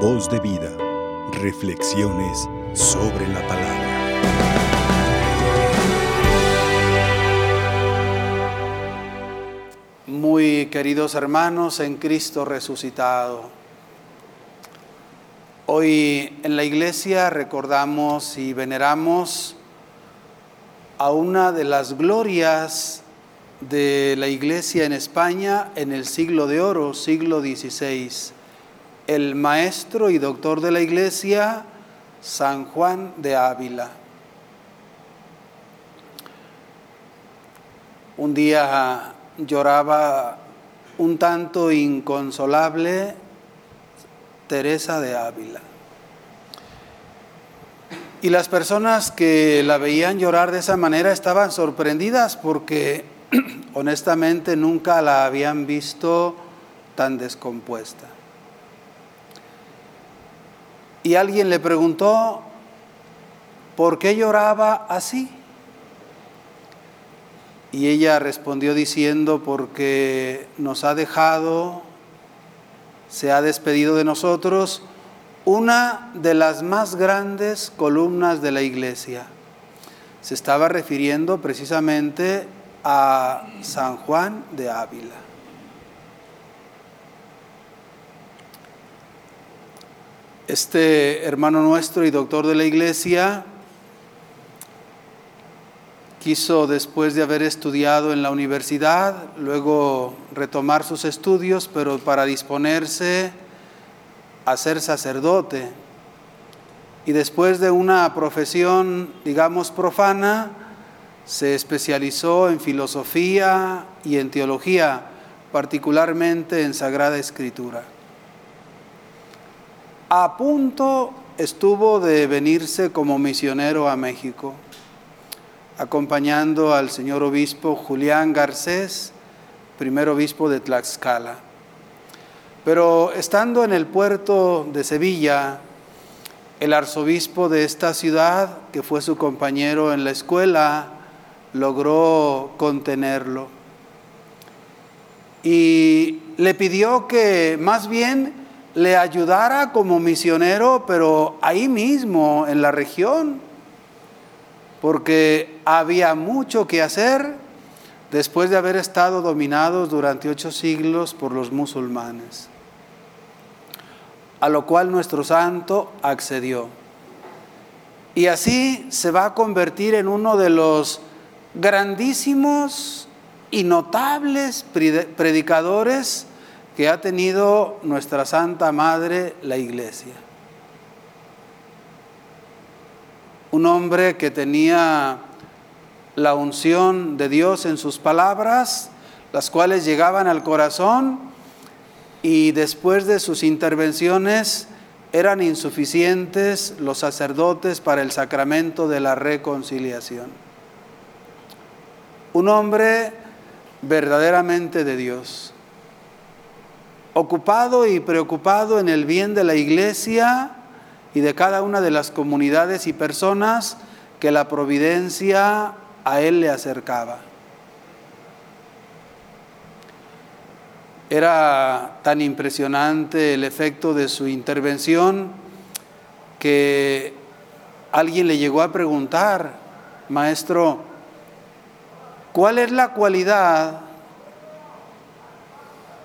Voz de vida. Reflexiones sobre la palabra. Muy queridos hermanos en Cristo resucitado. Hoy en la iglesia recordamos y veneramos a una de las glorias de la iglesia en España en el siglo de oro, siglo XVI, el maestro y doctor de la iglesia, San Juan de Ávila. Un día lloraba un tanto inconsolable Teresa de Ávila. Y las personas que la veían llorar de esa manera estaban sorprendidas porque honestamente nunca la habían visto tan descompuesta. Y alguien le preguntó, ¿por qué lloraba así? Y ella respondió diciendo, porque nos ha dejado, se ha despedido de nosotros una de las más grandes columnas de la iglesia. Se estaba refiriendo precisamente a San Juan de Ávila. Este hermano nuestro y doctor de la iglesia quiso, después de haber estudiado en la universidad, luego retomar sus estudios, pero para disponerse a ser sacerdote. Y después de una profesión, digamos, profana, se especializó en filosofía y en teología, particularmente en Sagrada Escritura. A punto estuvo de venirse como misionero a México, acompañando al señor obispo Julián Garcés, primer obispo de Tlaxcala. Pero estando en el puerto de Sevilla, el arzobispo de esta ciudad, que fue su compañero en la escuela, logró contenerlo. Y le pidió que más bien le ayudara como misionero, pero ahí mismo, en la región, porque había mucho que hacer después de haber estado dominados durante ocho siglos por los musulmanes. A lo cual nuestro santo accedió. Y así se va a convertir en uno de los grandísimos y notables predicadores que ha tenido nuestra Santa Madre, la Iglesia. Un hombre que tenía la unción de Dios en sus palabras, las cuales llegaban al corazón y después de sus intervenciones eran insuficientes los sacerdotes para el sacramento de la reconciliación un hombre verdaderamente de Dios, ocupado y preocupado en el bien de la iglesia y de cada una de las comunidades y personas que la providencia a él le acercaba. Era tan impresionante el efecto de su intervención que alguien le llegó a preguntar, maestro, ¿Cuál es la cualidad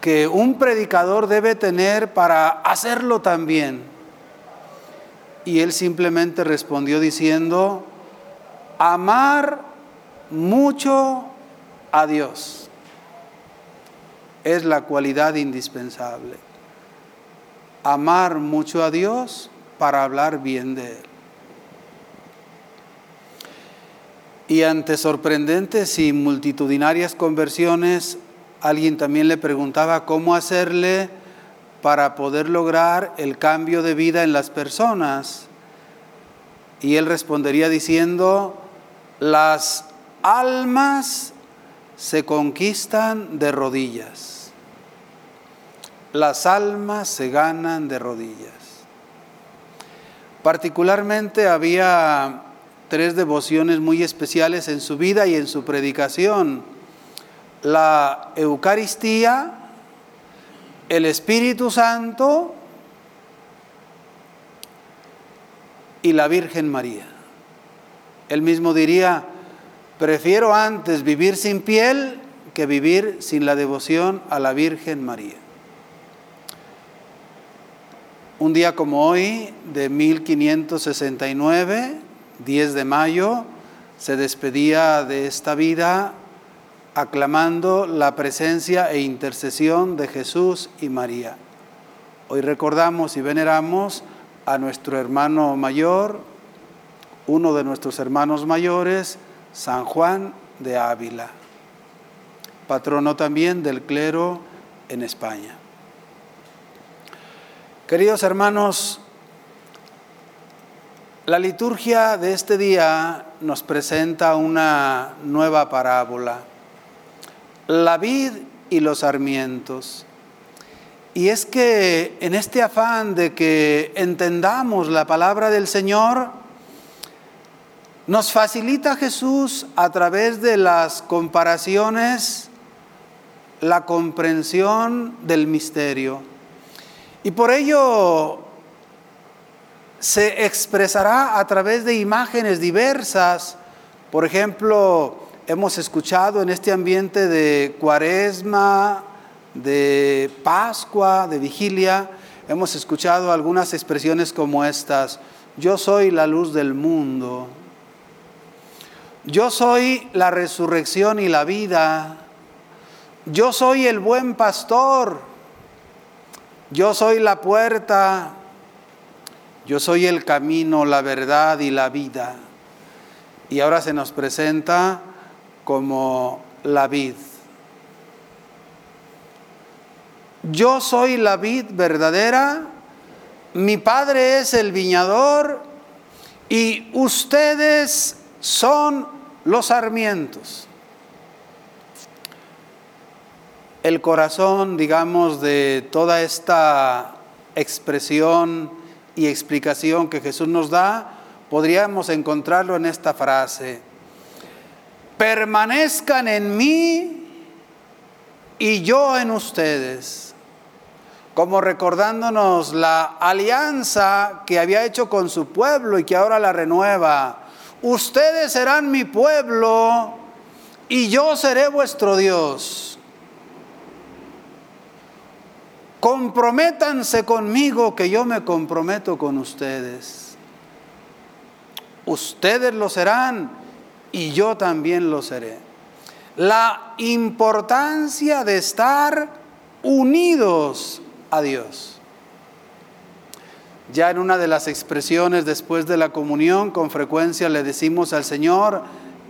que un predicador debe tener para hacerlo también? Y él simplemente respondió diciendo, amar mucho a Dios es la cualidad indispensable. Amar mucho a Dios para hablar bien de Él. Y ante sorprendentes y multitudinarias conversiones, alguien también le preguntaba cómo hacerle para poder lograr el cambio de vida en las personas. Y él respondería diciendo, las almas se conquistan de rodillas. Las almas se ganan de rodillas. Particularmente había tres devociones muy especiales en su vida y en su predicación. La Eucaristía, el Espíritu Santo y la Virgen María. Él mismo diría, prefiero antes vivir sin piel que vivir sin la devoción a la Virgen María. Un día como hoy, de 1569, 10 de mayo, se despedía de esta vida aclamando la presencia e intercesión de Jesús y María. Hoy recordamos y veneramos a nuestro hermano mayor, uno de nuestros hermanos mayores, San Juan de Ávila, patrono también del clero en España. Queridos hermanos, la liturgia de este día nos presenta una nueva parábola, la vid y los sarmientos. Y es que en este afán de que entendamos la palabra del Señor, nos facilita Jesús a través de las comparaciones la comprensión del misterio. Y por ello se expresará a través de imágenes diversas. Por ejemplo, hemos escuchado en este ambiente de cuaresma, de Pascua, de vigilia, hemos escuchado algunas expresiones como estas. Yo soy la luz del mundo. Yo soy la resurrección y la vida. Yo soy el buen pastor. Yo soy la puerta. Yo soy el camino, la verdad y la vida. Y ahora se nos presenta como la vid. Yo soy la vid verdadera, mi padre es el viñador y ustedes son los sarmientos. El corazón, digamos, de toda esta expresión y explicación que Jesús nos da, podríamos encontrarlo en esta frase. Permanezcan en mí y yo en ustedes. Como recordándonos la alianza que había hecho con su pueblo y que ahora la renueva. Ustedes serán mi pueblo y yo seré vuestro Dios. comprométanse conmigo que yo me comprometo con ustedes. Ustedes lo serán y yo también lo seré. La importancia de estar unidos a Dios. Ya en una de las expresiones después de la comunión, con frecuencia le decimos al Señor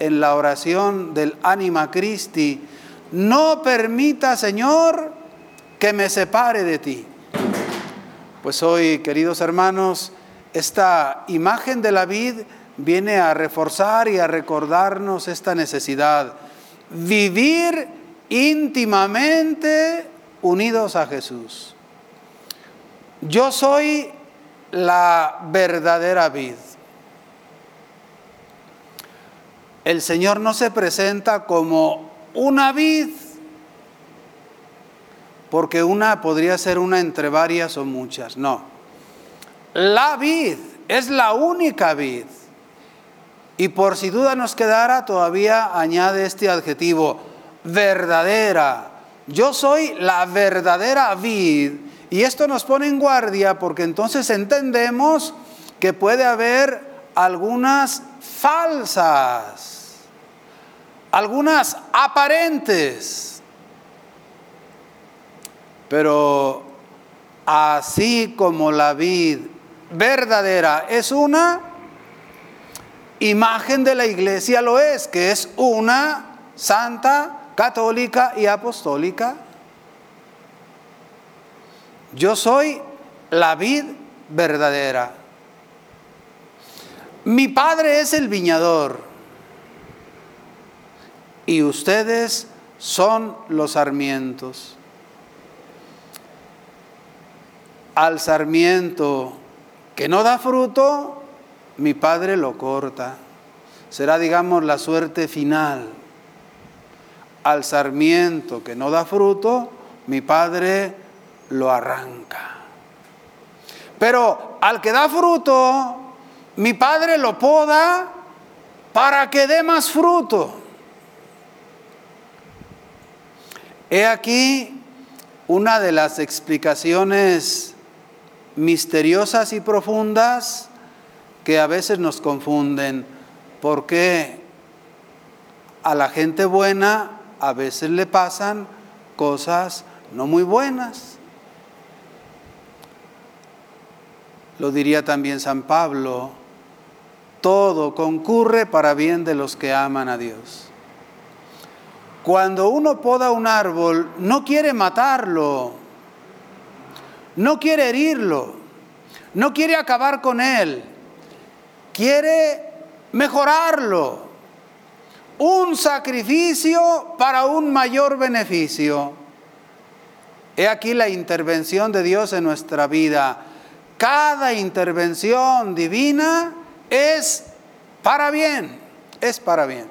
en la oración del Anima Christi, no permita, Señor, que me separe de ti. Pues hoy, queridos hermanos, esta imagen de la vid viene a reforzar y a recordarnos esta necesidad. Vivir íntimamente unidos a Jesús. Yo soy la verdadera vid. El Señor no se presenta como una vid porque una podría ser una entre varias o muchas. No. La vid es la única vid. Y por si duda nos quedara, todavía añade este adjetivo, verdadera. Yo soy la verdadera vid. Y esto nos pone en guardia porque entonces entendemos que puede haber algunas falsas, algunas aparentes pero así como la vid verdadera es una, imagen de la iglesia lo es, que es una santa, católica y apostólica. Yo soy la vid verdadera. Mi padre es el viñador y ustedes son los sarmientos. al sarmiento que no da fruto, mi padre lo corta. Será, digamos, la suerte final. Al sarmiento que no da fruto, mi padre lo arranca. Pero al que da fruto, mi padre lo poda para que dé más fruto. He aquí una de las explicaciones misteriosas y profundas que a veces nos confunden, porque a la gente buena a veces le pasan cosas no muy buenas. Lo diría también San Pablo, todo concurre para bien de los que aman a Dios. Cuando uno poda un árbol, no quiere matarlo, no quiere herirlo, no quiere acabar con él, quiere mejorarlo. Un sacrificio para un mayor beneficio. He aquí la intervención de Dios en nuestra vida. Cada intervención divina es para bien, es para bien.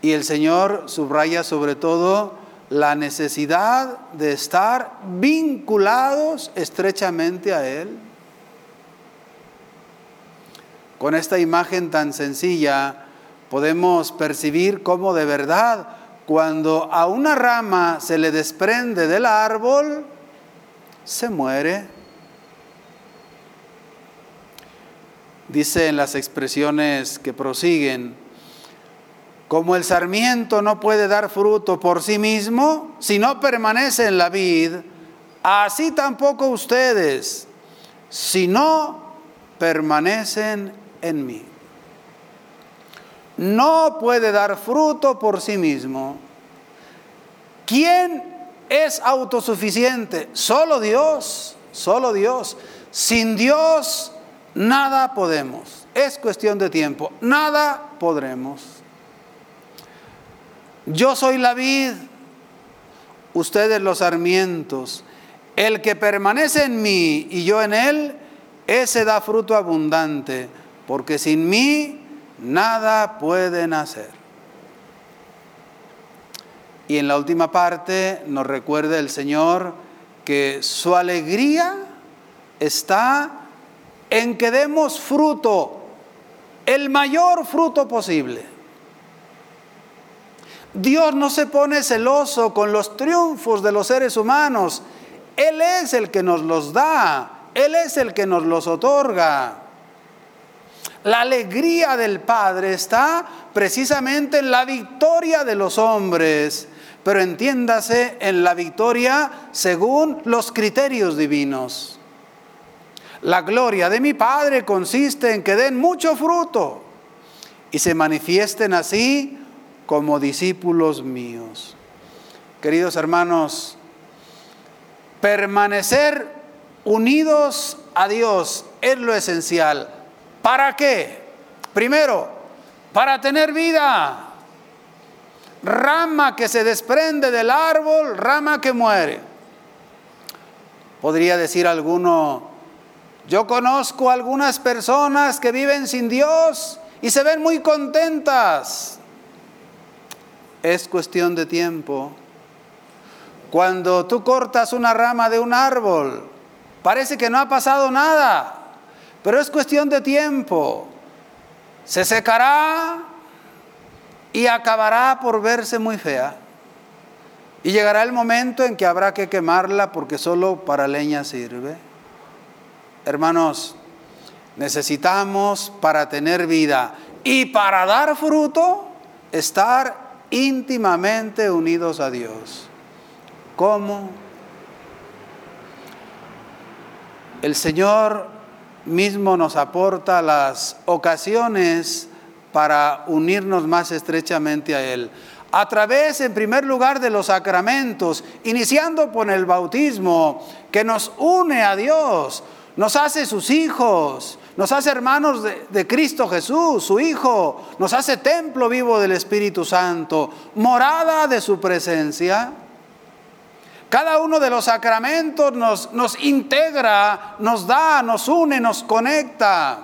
Y el Señor subraya sobre todo la necesidad de estar vinculados estrechamente a Él. Con esta imagen tan sencilla podemos percibir cómo de verdad cuando a una rama se le desprende del árbol, se muere. Dice en las expresiones que prosiguen, como el sarmiento no puede dar fruto por sí mismo si no permanece en la vid, así tampoco ustedes si no permanecen en mí. No puede dar fruto por sí mismo. ¿Quién es autosuficiente? Solo Dios, solo Dios. Sin Dios nada podemos. Es cuestión de tiempo. Nada podremos. Yo soy la vid, ustedes los sarmientos. El que permanece en mí y yo en él, ese da fruto abundante, porque sin mí nada pueden hacer. Y en la última parte nos recuerda el Señor que su alegría está en que demos fruto, el mayor fruto posible. Dios no se pone celoso con los triunfos de los seres humanos. Él es el que nos los da. Él es el que nos los otorga. La alegría del Padre está precisamente en la victoria de los hombres, pero entiéndase en la victoria según los criterios divinos. La gloria de mi Padre consiste en que den mucho fruto y se manifiesten así como discípulos míos. Queridos hermanos, permanecer unidos a Dios es lo esencial. ¿Para qué? Primero, para tener vida. Rama que se desprende del árbol, rama que muere. Podría decir alguno, yo conozco algunas personas que viven sin Dios y se ven muy contentas. Es cuestión de tiempo. Cuando tú cortas una rama de un árbol, parece que no ha pasado nada, pero es cuestión de tiempo. Se secará y acabará por verse muy fea. Y llegará el momento en que habrá que quemarla porque solo para leña sirve. Hermanos, necesitamos para tener vida y para dar fruto estar íntimamente unidos a Dios. ¿Cómo? El Señor mismo nos aporta las ocasiones para unirnos más estrechamente a Él. A través, en primer lugar, de los sacramentos, iniciando por el bautismo, que nos une a Dios, nos hace sus hijos, nos hace hermanos de, Cristo Jesús, su Hijo, nos hace templo vivo del Espíritu Santo, morada de su presencia. Cada uno de los sacramentos nos, integra, nos da, nos une, nos conecta.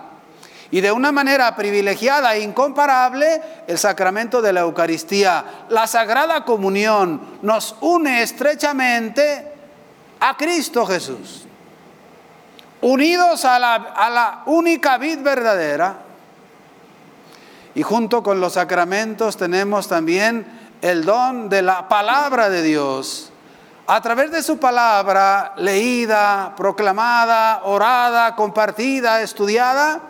Y de una manera privilegiada e incomparable, el sacramento de la Eucaristía, la Sagrada Comunión, nos une estrechamente a Cristo Jesús unidos a la, a la única vid verdadera. Y junto con los sacramentos tenemos también el don de la palabra de Dios. A través de su palabra leída, proclamada, orada, compartida, estudiada,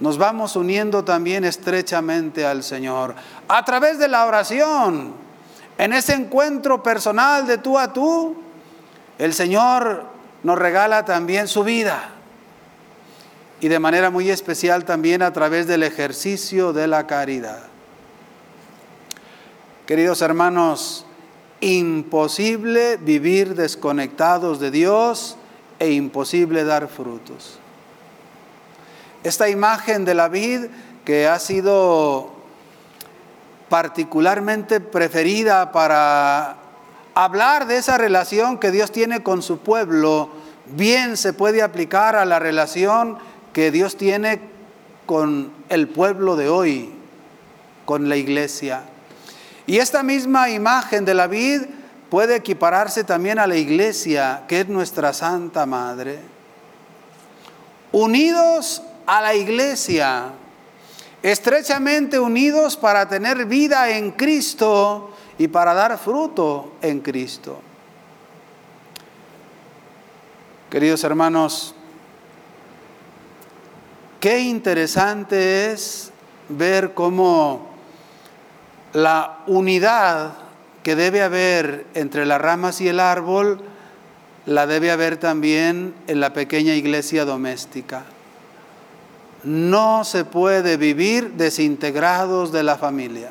nos vamos uniendo también estrechamente al Señor. A través de la oración, en ese encuentro personal de tú a tú, el Señor nos regala también su vida. Y de manera muy especial también a través del ejercicio de la caridad. Queridos hermanos, imposible vivir desconectados de Dios e imposible dar frutos. Esta imagen de la vid que ha sido particularmente preferida para hablar de esa relación que Dios tiene con su pueblo, bien se puede aplicar a la relación que Dios tiene con el pueblo de hoy, con la iglesia. Y esta misma imagen de la vid puede equipararse también a la iglesia, que es nuestra Santa Madre. Unidos a la iglesia, estrechamente unidos para tener vida en Cristo y para dar fruto en Cristo. Queridos hermanos, qué interesante es ver cómo la unidad que debe haber entre las ramas y el árbol, la debe haber también en la pequeña iglesia doméstica. No se puede vivir desintegrados de la familia.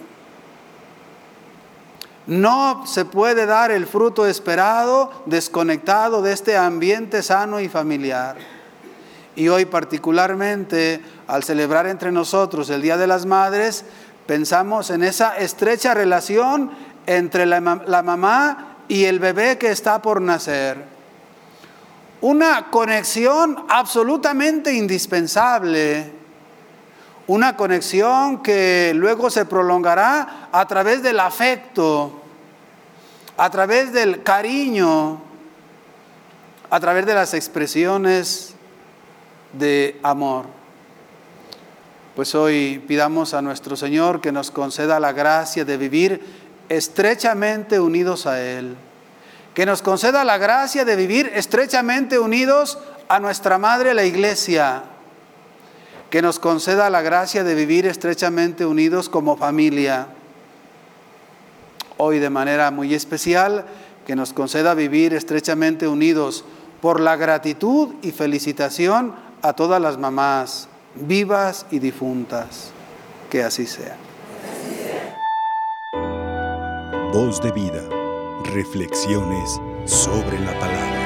No se puede dar el fruto esperado desconectado de este ambiente sano y familiar. Y hoy particularmente, al celebrar entre nosotros el Día de las Madres, pensamos en esa estrecha relación entre la, mamá y el bebé que está por nacer una conexión absolutamente indispensable, una conexión que luego se prolongará a través del afecto, a través del cariño, a través de las expresiones de amor. Pues hoy pidamos a nuestro Señor que nos conceda la gracia de vivir estrechamente unidos a Él. Que nos conceda la gracia de vivir estrechamente unidos a nuestra Madre la Iglesia, que nos conceda la gracia de vivir estrechamente unidos como familia. Hoy de manera muy especial, que nos conceda vivir estrechamente unidos por la gratitud y felicitación a todas las mamás, vivas y difuntas. Que así sea. Voz de vida. Reflexiones sobre la palabra.